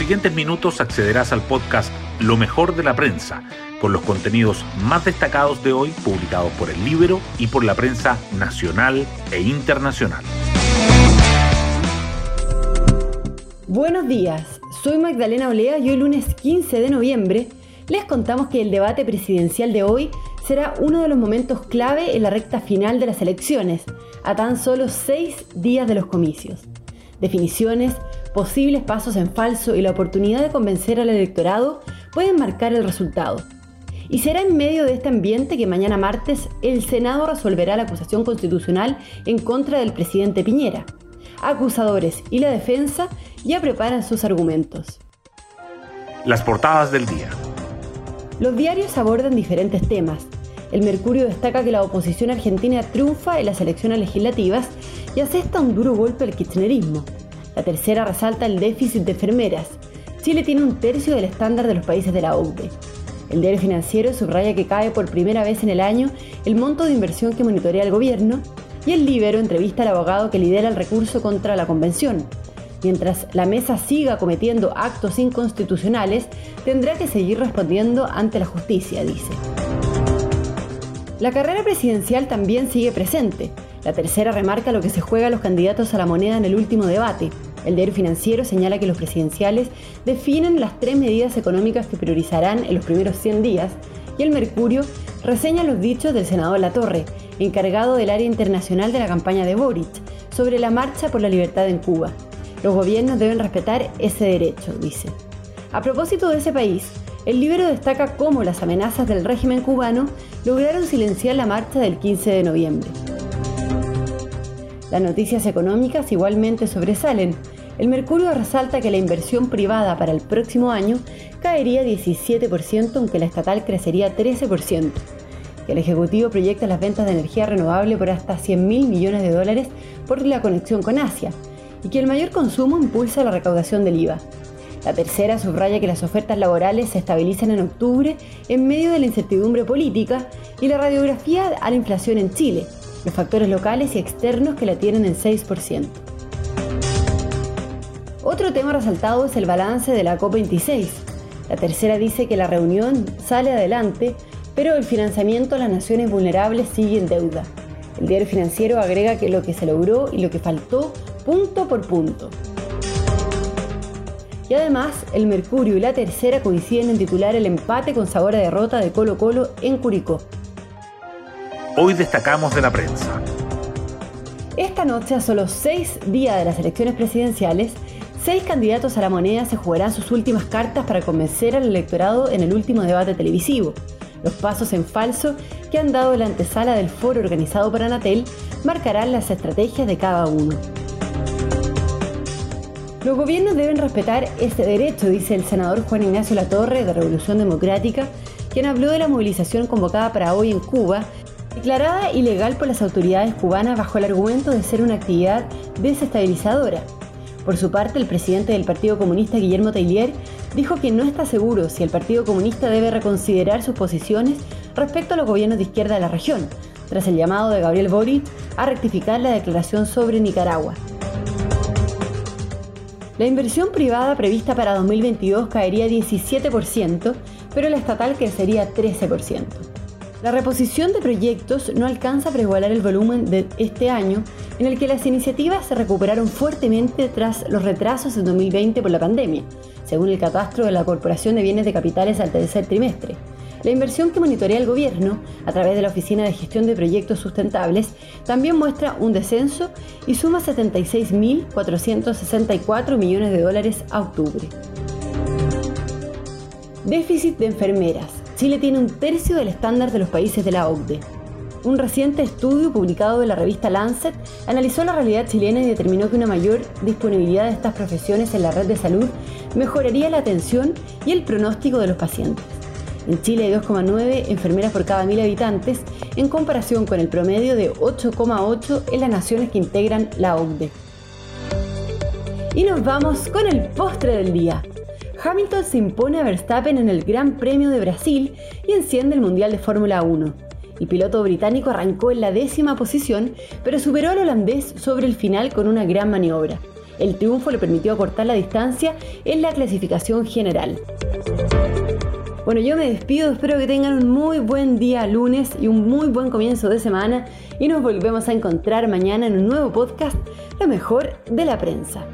siguientes minutos accederás al podcast Lo mejor de la prensa, con los contenidos más destacados de hoy publicados por el libro y por la prensa nacional e internacional. Buenos días, soy Magdalena Olea y hoy lunes 15 de noviembre les contamos que el debate presidencial de hoy será uno de los momentos clave en la recta final de las elecciones, a tan solo seis días de los comicios. Definiciones, posibles pasos en falso y la oportunidad de convencer al electorado pueden marcar el resultado. Y será en medio de este ambiente que mañana martes el Senado resolverá la acusación constitucional en contra del presidente Piñera. Acusadores y la defensa ya preparan sus argumentos. Las portadas del día. Los diarios abordan diferentes temas. El Mercurio destaca que la oposición argentina triunfa en las elecciones legislativas y asesta un duro golpe al kirchnerismo. La tercera resalta el déficit de enfermeras. Chile tiene un tercio del estándar de los países de la OCDE. El diario financiero subraya que cae por primera vez en el año el monto de inversión que monitorea el gobierno y el Libero entrevista al abogado que lidera el recurso contra la convención. Mientras la mesa siga cometiendo actos inconstitucionales, tendrá que seguir respondiendo ante la justicia, dice. La carrera presidencial también sigue presente. La tercera remarca lo que se juega a los candidatos a la moneda en el último debate. El diario financiero señala que los presidenciales definen las tres medidas económicas que priorizarán en los primeros 100 días y el Mercurio reseña los dichos del senador Latorre, encargado del área internacional de la campaña de Boric, sobre la marcha por la libertad en Cuba. Los gobiernos deben respetar ese derecho, dice. A propósito de ese país, el libro destaca cómo las amenazas del régimen cubano lograron silenciar la marcha del 15 de noviembre. Las noticias económicas igualmente sobresalen. El Mercurio resalta que la inversión privada para el próximo año caería 17%, aunque la estatal crecería 13%. Que el Ejecutivo proyecta las ventas de energía renovable por hasta 100 mil millones de dólares por la conexión con Asia, y que el mayor consumo impulsa la recaudación del IVA. La tercera subraya que las ofertas laborales se estabilizan en octubre en medio de la incertidumbre política y la radiografía a la inflación en Chile, los factores locales y externos que la tienen en 6%. Otro tema resaltado es el balance de la COP26. La tercera dice que la reunión sale adelante, pero el financiamiento a las naciones vulnerables sigue en deuda. El diario financiero agrega que lo que se logró y lo que faltó punto por punto. Y además, el Mercurio y la tercera coinciden en titular el empate con sabor a derrota de Colo Colo en Curicó. Hoy destacamos de la prensa. Esta noche, a solo seis días de las elecciones presidenciales, seis candidatos a la moneda se jugarán sus últimas cartas para convencer al electorado en el último debate televisivo. Los pasos en falso que han dado la antesala del foro organizado por Anatel marcarán las estrategias de cada uno. Los gobiernos deben respetar ese derecho, dice el senador Juan Ignacio Latorre de Revolución Democrática, quien habló de la movilización convocada para hoy en Cuba declarada ilegal por las autoridades cubanas bajo el argumento de ser una actividad desestabilizadora. Por su parte, el presidente del Partido Comunista, Guillermo Tailier, dijo que no está seguro si el Partido Comunista debe reconsiderar sus posiciones respecto a los gobiernos de izquierda de la región, tras el llamado de Gabriel Boric a rectificar la declaración sobre Nicaragua. La inversión privada prevista para 2022 caería 17%, pero la estatal crecería 13%. La reposición de proyectos no alcanza para igualar el volumen de este año, en el que las iniciativas se recuperaron fuertemente tras los retrasos en 2020 por la pandemia, según el catastro de la Corporación de Bienes de Capitales al tercer trimestre. La inversión que monitorea el gobierno a través de la Oficina de Gestión de Proyectos Sustentables también muestra un descenso y suma 76.464 millones de dólares a octubre. Déficit de enfermeras. Chile tiene un tercio del estándar de los países de la OCDE. Un reciente estudio publicado en la revista Lancet analizó la realidad chilena y determinó que una mayor disponibilidad de estas profesiones en la red de salud mejoraría la atención y el pronóstico de los pacientes. En Chile hay 2,9 enfermeras por cada mil habitantes, en comparación con el promedio de 8,8 en las naciones que integran la OCDE. Y nos vamos con el postre del día. Hamilton se impone a Verstappen en el Gran Premio de Brasil y enciende el Mundial de Fórmula 1. El piloto británico arrancó en la décima posición, pero superó al holandés sobre el final con una gran maniobra. El triunfo le permitió acortar la distancia en la clasificación general. Bueno, yo me despido, espero que tengan un muy buen día lunes y un muy buen comienzo de semana y nos volvemos a encontrar mañana en un nuevo podcast, Lo mejor de la prensa.